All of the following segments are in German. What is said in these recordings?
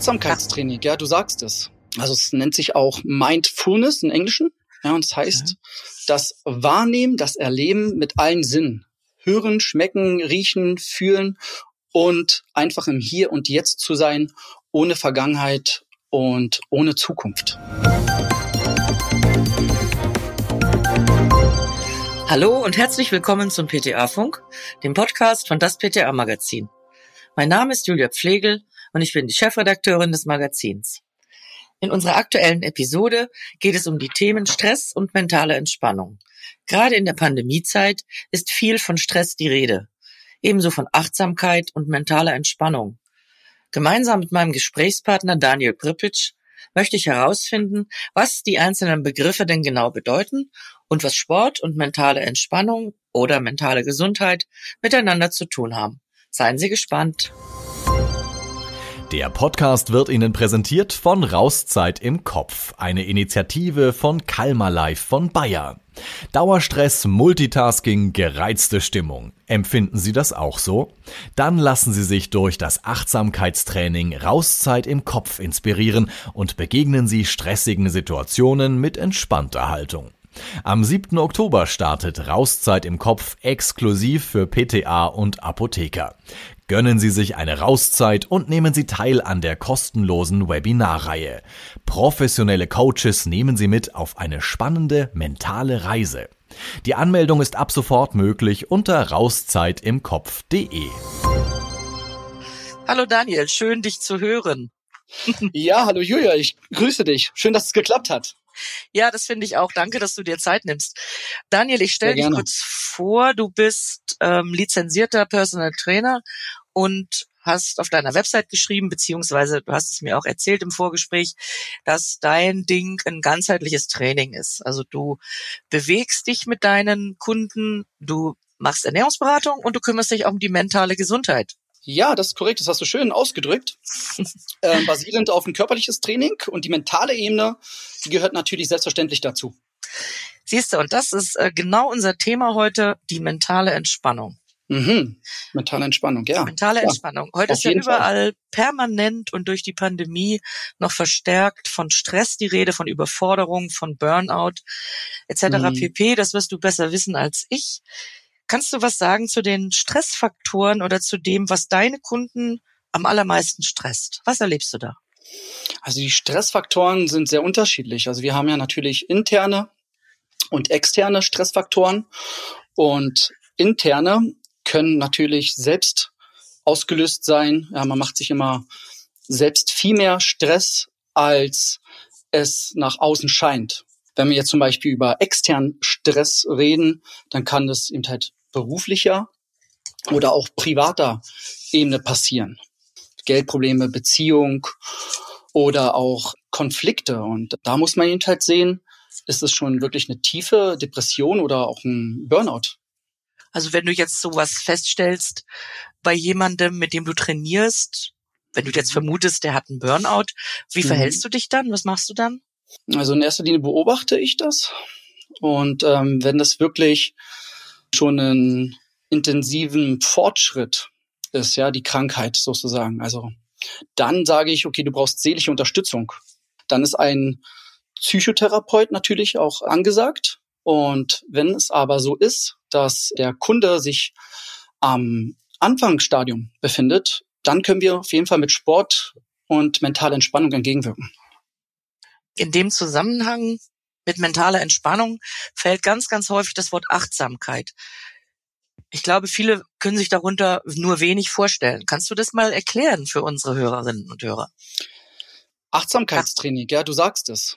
Achtsamkeitstraining, ja, du sagst es. Also es nennt sich auch Mindfulness im Englischen. Ja, und es heißt, ja. das Wahrnehmen, das Erleben mit allen Sinnen. Hören, schmecken, riechen, fühlen und einfach im Hier und Jetzt zu sein, ohne Vergangenheit und ohne Zukunft. Hallo und herzlich willkommen zum PTA-Funk, dem Podcast von das PTA-Magazin. Mein Name ist Julia Pflegel und ich bin die Chefredakteurin des Magazins. In unserer aktuellen Episode geht es um die Themen Stress und mentale Entspannung. Gerade in der Pandemiezeit ist viel von Stress die Rede, ebenso von Achtsamkeit und mentaler Entspannung. Gemeinsam mit meinem Gesprächspartner Daniel Pripitsch möchte ich herausfinden, was die einzelnen Begriffe denn genau bedeuten und was Sport und mentale Entspannung oder mentale Gesundheit miteinander zu tun haben. Seien Sie gespannt. Der Podcast wird Ihnen präsentiert von Rauszeit im Kopf, eine Initiative von Kalmar Life von Bayer. Dauerstress, Multitasking, gereizte Stimmung. Empfinden Sie das auch so? Dann lassen Sie sich durch das Achtsamkeitstraining Rauszeit im Kopf inspirieren und begegnen Sie stressigen Situationen mit entspannter Haltung. Am 7. Oktober startet Rauszeit im Kopf exklusiv für PTA und Apotheker. Gönnen Sie sich eine Rauszeit und nehmen Sie teil an der kostenlosen Webinarreihe. Professionelle Coaches nehmen Sie mit auf eine spannende mentale Reise. Die Anmeldung ist ab sofort möglich unter rauszeitimkopf.de. Hallo Daniel, schön dich zu hören. Ja, hallo Julia, ich grüße dich. Schön, dass es geklappt hat. Ja, das finde ich auch. Danke, dass du dir Zeit nimmst. Daniel, ich stelle dich kurz vor. Du bist ähm, lizenzierter Personal Trainer und hast auf deiner Website geschrieben, beziehungsweise du hast es mir auch erzählt im Vorgespräch, dass dein Ding ein ganzheitliches Training ist. Also du bewegst dich mit deinen Kunden, du machst Ernährungsberatung und du kümmerst dich auch um die mentale Gesundheit. Ja, das ist korrekt. Das hast du schön ausgedrückt. ähm, basierend auf ein körperliches Training und die mentale Ebene, die gehört natürlich selbstverständlich dazu. Siehst du, und das ist äh, genau unser Thema heute, die mentale Entspannung. Mhm. Mentale Entspannung, ja. Mentale Entspannung. Heute ist ja überall Fall. permanent und durch die Pandemie noch verstärkt von Stress die Rede, von Überforderung, von Burnout etc. Mhm. pp. Das wirst du besser wissen als ich. Kannst du was sagen zu den Stressfaktoren oder zu dem, was deine Kunden am allermeisten stresst? Was erlebst du da? Also die Stressfaktoren sind sehr unterschiedlich. Also wir haben ja natürlich interne und externe Stressfaktoren und interne können natürlich selbst ausgelöst sein. Ja, man macht sich immer selbst viel mehr Stress, als es nach außen scheint. Wenn wir jetzt zum Beispiel über externen Stress reden, dann kann das eben halt beruflicher oder auch privater Ebene passieren. Geldprobleme, Beziehung oder auch Konflikte. Und da muss man eben halt sehen, ist es schon wirklich eine tiefe Depression oder auch ein Burnout. Also wenn du jetzt sowas feststellst bei jemandem, mit dem du trainierst, wenn du jetzt vermutest, der hat einen Burnout, wie mhm. verhältst du dich dann? Was machst du dann? Also in erster Linie beobachte ich das. Und ähm, wenn das wirklich schon einen intensiven Fortschritt ist, ja, die Krankheit sozusagen. Also dann sage ich, okay, du brauchst seelische Unterstützung. Dann ist ein Psychotherapeut natürlich auch angesagt. Und wenn es aber so ist, dass der Kunde sich am Anfangsstadium befindet, dann können wir auf jeden Fall mit Sport und mentaler Entspannung entgegenwirken. In dem Zusammenhang mit mentaler Entspannung fällt ganz, ganz häufig das Wort Achtsamkeit. Ich glaube, viele können sich darunter nur wenig vorstellen. Kannst du das mal erklären für unsere Hörerinnen und Hörer? Achtsamkeitstraining, ja, du sagst es.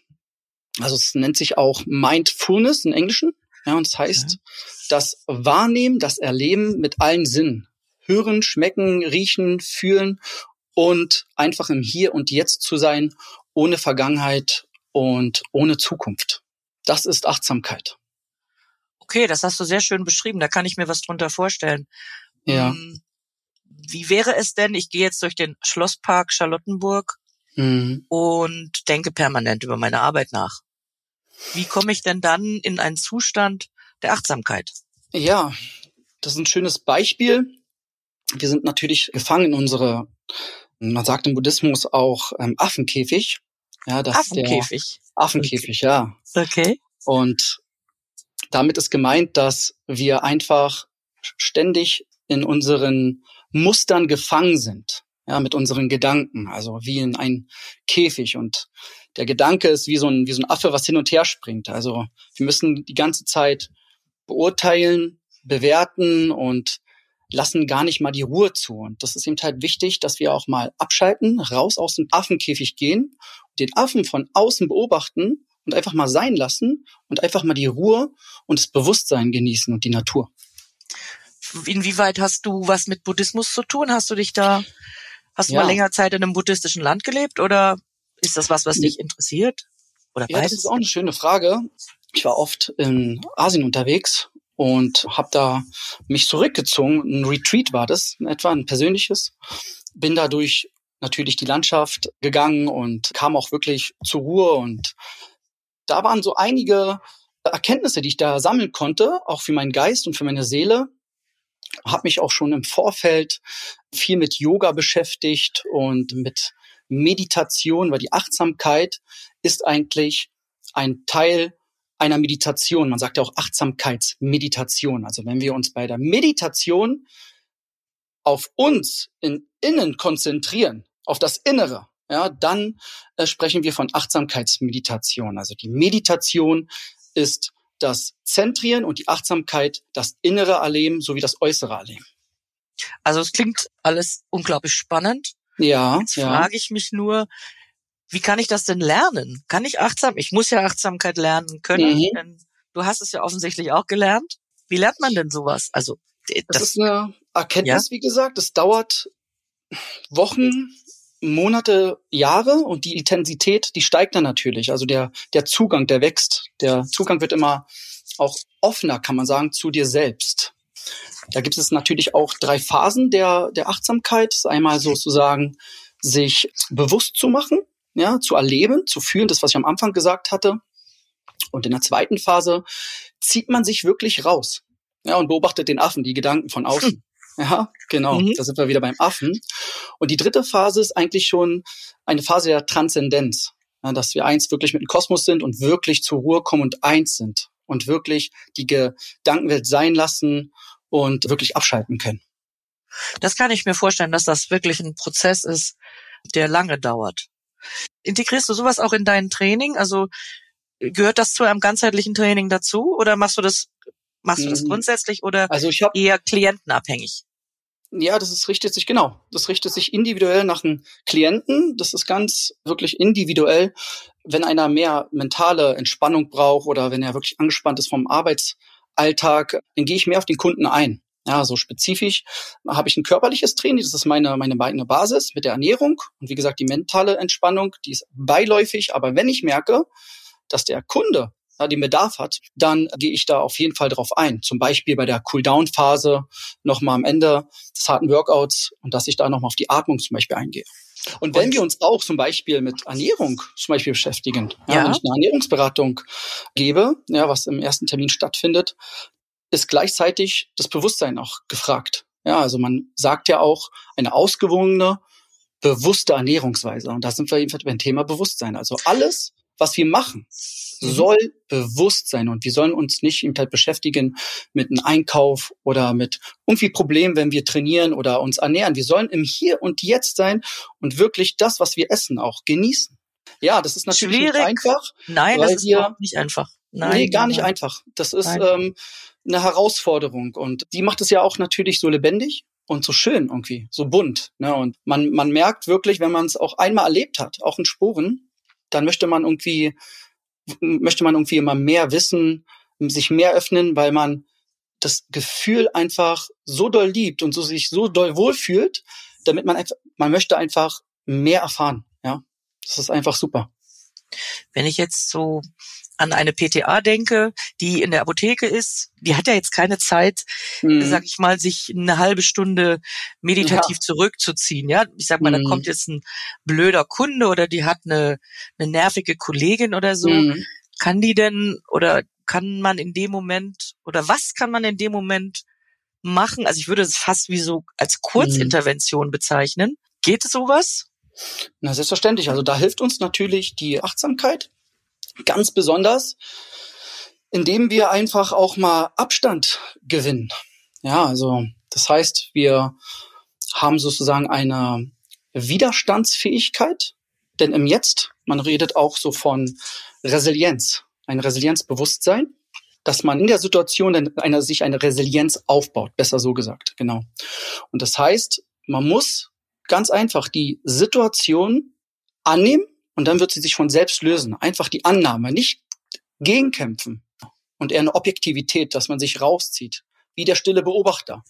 Also es nennt sich auch Mindfulness im Englischen. Ja, und es heißt, ja. das Wahrnehmen, das Erleben mit allen Sinnen. Hören, schmecken, riechen, fühlen und einfach im Hier und Jetzt zu sein, ohne Vergangenheit und ohne Zukunft. Das ist Achtsamkeit. Okay, das hast du sehr schön beschrieben. Da kann ich mir was drunter vorstellen. Ja. Hm, wie wäre es denn, ich gehe jetzt durch den Schlosspark Charlottenburg mhm. und denke permanent über meine Arbeit nach. Wie komme ich denn dann in einen Zustand der Achtsamkeit? Ja, das ist ein schönes Beispiel. Wir sind natürlich gefangen in unserer Man sagt im Buddhismus auch ähm, Affenkäfig. Ja, das Affenkäfig. Affenkäfig, okay. ja. Okay. Und damit ist gemeint, dass wir einfach ständig in unseren Mustern gefangen sind, ja, mit unseren Gedanken, also wie in ein Käfig und der Gedanke ist wie so ein, wie so ein Affe, was hin und her springt. Also wir müssen die ganze Zeit beurteilen, bewerten und lassen gar nicht mal die Ruhe zu. Und das ist eben halt wichtig, dass wir auch mal abschalten, raus aus dem Affenkäfig gehen, den Affen von außen beobachten und einfach mal sein lassen und einfach mal die Ruhe und das Bewusstsein genießen und die Natur. Inwieweit hast du was mit Buddhismus zu tun? Hast du dich da, hast du ja. mal länger Zeit in einem buddhistischen Land gelebt oder ist das was, was dich interessiert? Oder beides? Ja, das ist auch eine schöne Frage. Ich war oft in Asien unterwegs und habe da mich zurückgezogen. Ein Retreat war das, etwa ein persönliches. Bin dadurch natürlich die Landschaft gegangen und kam auch wirklich zur Ruhe und da waren so einige Erkenntnisse, die ich da sammeln konnte, auch für meinen Geist und für meine Seele. Habe mich auch schon im Vorfeld viel mit Yoga beschäftigt und mit Meditation, weil die Achtsamkeit ist eigentlich ein Teil einer Meditation. Man sagt ja auch Achtsamkeitsmeditation. Also wenn wir uns bei der Meditation auf uns in innen konzentrieren, auf das Innere, ja, dann äh, sprechen wir von Achtsamkeitsmeditation. Also die Meditation ist das Zentrieren und die Achtsamkeit das innere Erleben sowie das äußere Erleben. Also es klingt alles unglaublich spannend. Ja. Jetzt ja. frage ich mich nur, wie kann ich das denn lernen? Kann ich achtsam? Ich muss ja Achtsamkeit lernen können. Mhm. Denn du hast es ja offensichtlich auch gelernt. Wie lernt man denn sowas? Also das, das ist eine Erkenntnis, ja? wie gesagt. Es dauert Wochen, Monate, Jahre und die Intensität, die steigt dann natürlich. Also der, der Zugang, der wächst. Der Zugang wird immer auch offener, kann man sagen, zu dir selbst. Da gibt es natürlich auch drei Phasen der, der Achtsamkeit. Einmal sozusagen sich bewusst zu machen, ja, zu erleben, zu fühlen, das, was ich am Anfang gesagt hatte. Und in der zweiten Phase zieht man sich wirklich raus, ja, und beobachtet den Affen, die Gedanken von außen. Ja, genau. Mhm. Da sind wir wieder beim Affen. Und die dritte Phase ist eigentlich schon eine Phase der Transzendenz. Ja, dass wir eins wirklich mit dem Kosmos sind und wirklich zur Ruhe kommen und eins sind und wirklich die Gedankenwelt sein lassen und wirklich abschalten können. Das kann ich mir vorstellen, dass das wirklich ein Prozess ist, der lange dauert. Integrierst du sowas auch in dein Training? Also gehört das zu einem ganzheitlichen Training dazu oder machst du das Machst du das mhm. grundsätzlich oder also hab, eher klientenabhängig? Ja, das ist, richtet sich genau. Das richtet sich individuell nach einem Klienten. Das ist ganz wirklich individuell. Wenn einer mehr mentale Entspannung braucht oder wenn er wirklich angespannt ist vom Arbeitsalltag, dann gehe ich mehr auf den Kunden ein. Ja, so spezifisch habe ich ein körperliches Training, das ist meine, meine, meine Basis mit der Ernährung. Und wie gesagt, die mentale Entspannung, die ist beiläufig. Aber wenn ich merke, dass der Kunde ja, den Bedarf hat, dann gehe ich da auf jeden Fall drauf ein. Zum Beispiel bei der Cooldown-Phase nochmal am Ende des harten Workouts und dass ich da nochmal auf die Atmung zum Beispiel eingehe. Und wenn wir uns auch zum Beispiel mit Ernährung zum Beispiel beschäftigen, ja. ja, wenn ich eine Ernährungsberatung gebe, ja, was im ersten Termin stattfindet, ist gleichzeitig das Bewusstsein auch gefragt. Ja, also man sagt ja auch eine ausgewogene, bewusste Ernährungsweise. Und da sind wir jedenfalls beim Thema Bewusstsein. Also alles, was wir machen, mhm. soll bewusst sein und wir sollen uns nicht eben halt beschäftigen mit einem Einkauf oder mit irgendwie Problemen, wenn wir trainieren oder uns ernähren. Wir sollen im Hier und Jetzt sein und wirklich das, was wir essen, auch genießen. Ja, das ist natürlich Schwierig. nicht einfach. Nein, das ist wir, nicht einfach. Nein, nee, gar nicht nein. einfach. Das ist ähm, eine Herausforderung und die macht es ja auch natürlich so lebendig und so schön irgendwie, so bunt. Ne? Und man, man merkt wirklich, wenn man es auch einmal erlebt hat, auch in Spuren, dann möchte man irgendwie, möchte man irgendwie immer mehr wissen, sich mehr öffnen, weil man das Gefühl einfach so doll liebt und so sich so doll wohlfühlt, damit man einfach, man möchte einfach mehr erfahren. Ja, das ist einfach super. Wenn ich jetzt so an eine PTA denke, die in der Apotheke ist, die hat ja jetzt keine Zeit, mhm. sag ich mal, sich eine halbe Stunde meditativ ja. zurückzuziehen. Ja, ich sag mal, mhm. da kommt jetzt ein blöder Kunde oder die hat eine, eine nervige Kollegin oder so. Mhm. Kann die denn oder kann man in dem Moment oder was kann man in dem Moment machen? Also ich würde es fast wie so als Kurzintervention bezeichnen Geht sowas? Na, selbstverständlich. Also da hilft uns natürlich die Achtsamkeit ganz besonders, indem wir einfach auch mal Abstand gewinnen. Ja, also das heißt, wir haben sozusagen eine Widerstandsfähigkeit, denn im Jetzt, man redet auch so von Resilienz, ein Resilienzbewusstsein, dass man in der Situation einer, sich eine Resilienz aufbaut, besser so gesagt, genau. Und das heißt, man muss ganz einfach die Situation annehmen und dann wird sie sich von selbst lösen. Einfach die Annahme, nicht gegenkämpfen und eher eine Objektivität, dass man sich rauszieht, wie der stille Beobachter.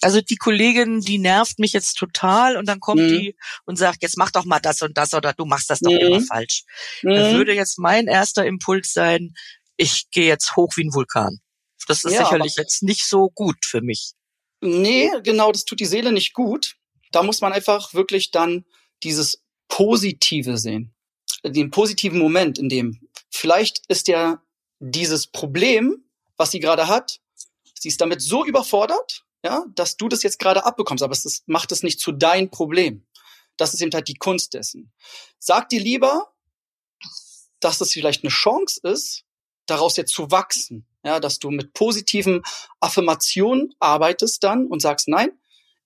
Also die Kollegin, die nervt mich jetzt total und dann kommt mhm. die und sagt, jetzt mach doch mal das und das oder du machst das doch mhm. immer falsch. Mhm. Dann würde jetzt mein erster Impuls sein, ich gehe jetzt hoch wie ein Vulkan. Das ist ja, sicherlich jetzt nicht so gut für mich. Nee, genau, das tut die Seele nicht gut. Da muss man einfach wirklich dann dieses Positive sehen. Den positiven Moment, in dem vielleicht ist ja dieses Problem, was sie gerade hat, sie ist damit so überfordert, ja, dass du das jetzt gerade abbekommst, aber es ist, macht es nicht zu dein Problem. Das ist eben halt die Kunst dessen. Sag dir lieber, dass es vielleicht eine Chance ist, daraus jetzt zu wachsen. Ja, dass du mit positiven Affirmationen arbeitest dann und sagst, nein,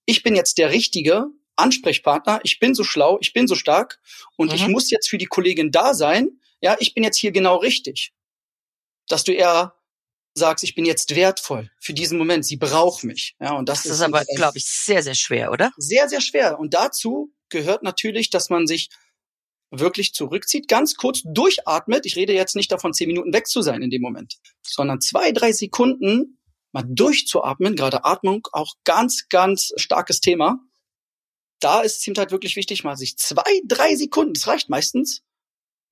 ich bin jetzt der richtige Ansprechpartner, ich bin so schlau, ich bin so stark und mhm. ich muss jetzt für die Kollegin da sein. Ja, ich bin jetzt hier genau richtig. Dass du eher sagst, ich bin jetzt wertvoll für diesen Moment, sie braucht mich. Ja, und das, das ist, ist aber, glaube ich, sehr, sehr schwer, oder? Sehr, sehr schwer. Und dazu gehört natürlich, dass man sich wirklich zurückzieht, ganz kurz durchatmet. Ich rede jetzt nicht davon, zehn Minuten weg zu sein in dem Moment, sondern zwei, drei Sekunden mal durchzuatmen. Gerade Atmung auch ganz, ganz starkes Thema. Da ist es ihm halt wirklich wichtig, mal sich zwei, drei Sekunden, das reicht meistens,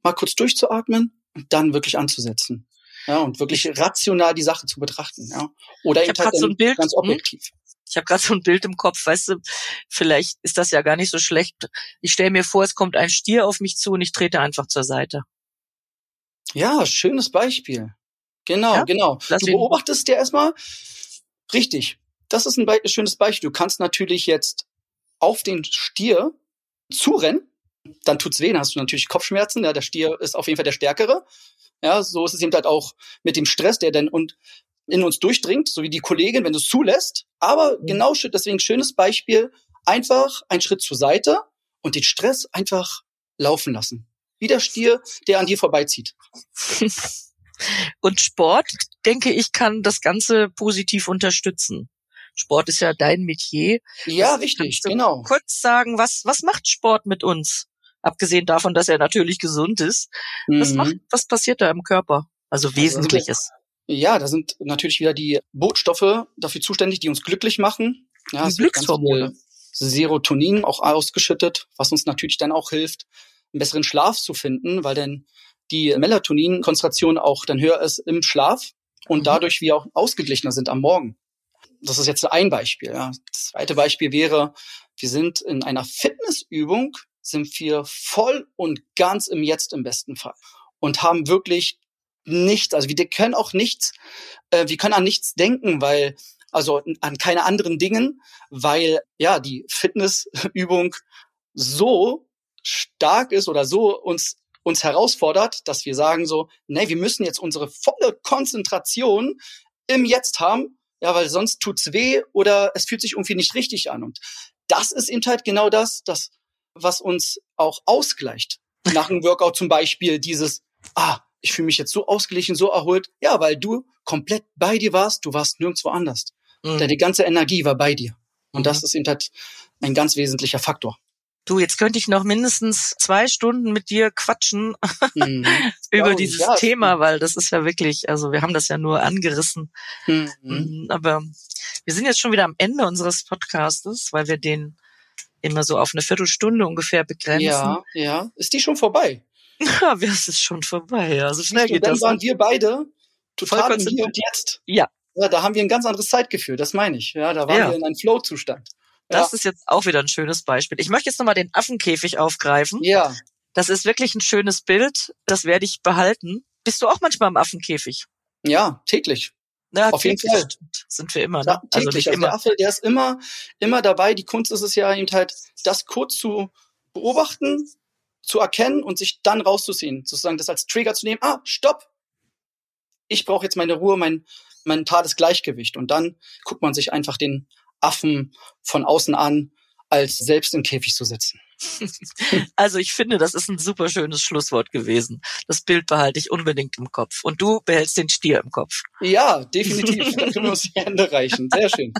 mal kurz durchzuatmen und dann wirklich anzusetzen. Ja, und wirklich rational die Sache zu betrachten. Ja. Oder ich eben halt so ein Bild, ganz hm? objektiv. Ich habe gerade so ein Bild im Kopf, weißt du, vielleicht ist das ja gar nicht so schlecht. Ich stelle mir vor, es kommt ein Stier auf mich zu und ich trete einfach zur Seite. Ja, schönes Beispiel. Genau, ja? genau. Lass du beobachtest ja erstmal richtig. Das ist ein Be schönes Beispiel. Du kannst natürlich jetzt auf den Stier zurennen, dann tut's weh, dann hast du natürlich Kopfschmerzen. Ja, der Stier ist auf jeden Fall der stärkere. Ja, so ist es eben halt auch mit dem Stress, der dann und in uns durchdringt, so wie die Kollegin, wenn du es zulässt. Aber mhm. genau deswegen schönes Beispiel, einfach einen Schritt zur Seite und den Stress einfach laufen lassen. Wie der Stier, der an dir vorbeizieht. und Sport, denke ich, kann das Ganze positiv unterstützen. Sport ist ja dein Metier. Ja, was richtig, genau. Kurz sagen, was, was macht Sport mit uns? Abgesehen davon, dass er natürlich gesund ist. Mhm. Was macht, was passiert da im Körper? Also, also Wesentliches. Ja, da sind natürlich wieder die Bootstoffe dafür zuständig, die uns glücklich machen. Ja, die Glückshormone. Serotonin auch ausgeschüttet, was uns natürlich dann auch hilft, einen besseren Schlaf zu finden, weil dann die Melatonin-Konzentration auch dann höher ist im Schlaf und mhm. dadurch wir auch ausgeglichener sind am Morgen. Das ist jetzt ein Beispiel. Ja. Das zweite Beispiel wäre, wir sind in einer Fitnessübung, sind wir voll und ganz im Jetzt im besten Fall und haben wirklich nichts, also wir können auch nichts, äh, wir können an nichts denken, weil, also an keine anderen Dingen, weil ja die Fitnessübung so stark ist oder so uns uns herausfordert, dass wir sagen so, nee, wir müssen jetzt unsere volle Konzentration im Jetzt haben, ja, weil sonst tut's weh oder es fühlt sich irgendwie nicht richtig an. Und das ist eben halt genau das, das, was uns auch ausgleicht. Nach einem Workout zum Beispiel dieses, ah, ich fühle mich jetzt so ausgeglichen, so erholt. Ja, weil du komplett bei dir warst, du warst nirgendwo anders. Mhm. Die ganze Energie war bei dir. Und mhm. das ist eben halt ein ganz wesentlicher Faktor. Du, jetzt könnte ich noch mindestens zwei Stunden mit dir quatschen mhm. über dieses ja, Thema, weil das ist ja wirklich, also wir haben das ja nur angerissen. Mhm. mhm. Aber wir sind jetzt schon wieder am Ende unseres Podcastes, weil wir den immer so auf eine Viertelstunde ungefähr begrenzen. Ja, ja. Ist die schon vorbei? Ja, es ist schon vorbei. Ja, so schnell geht dann das. Dann waren wir beide total im Hier und Jetzt. Ja. Ja, da haben wir ein ganz anderes Zeitgefühl, das meine ich. Ja, da waren ja. wir in einem Flow-Zustand. Das ja. ist jetzt auch wieder ein schönes Beispiel. Ich möchte jetzt nochmal den Affenkäfig aufgreifen. Ja. Das ist wirklich ein schönes Bild. Das werde ich behalten. Bist du auch manchmal im Affenkäfig? Ja, täglich. Ja, Auf jeden Fall. Sind wir immer, ne? Ja, täglich. Also, also immer. der Affe, der ist immer, immer dabei. Die Kunst ist es ja eben halt, das kurz zu beobachten, zu erkennen und sich dann rauszuziehen. Sozusagen das als Trigger zu nehmen. Ah, stopp! Ich brauche jetzt meine Ruhe, mein, mein mentales Gleichgewicht. Und dann guckt man sich einfach den Affen von außen an, als selbst im Käfig zu sitzen. Also ich finde, das ist ein super schönes Schlusswort gewesen. Das Bild behalte ich unbedingt im Kopf. Und du behältst den Stier im Kopf. Ja, definitiv. da können wir uns die Hände reichen. Sehr schön.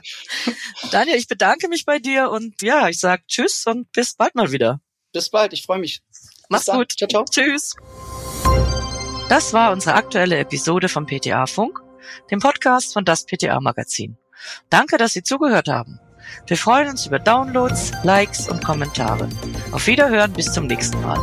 Daniel, ich bedanke mich bei dir und ja, ich sag Tschüss und bis bald mal wieder. Bis bald, ich freue mich. Mach's gut. Ciao, ciao. Tschüss. Das war unsere aktuelle Episode vom PTA Funk, dem Podcast von das PTA Magazin. Danke, dass Sie zugehört haben. Wir freuen uns über Downloads, Likes und Kommentare. Auf Wiederhören bis zum nächsten Mal.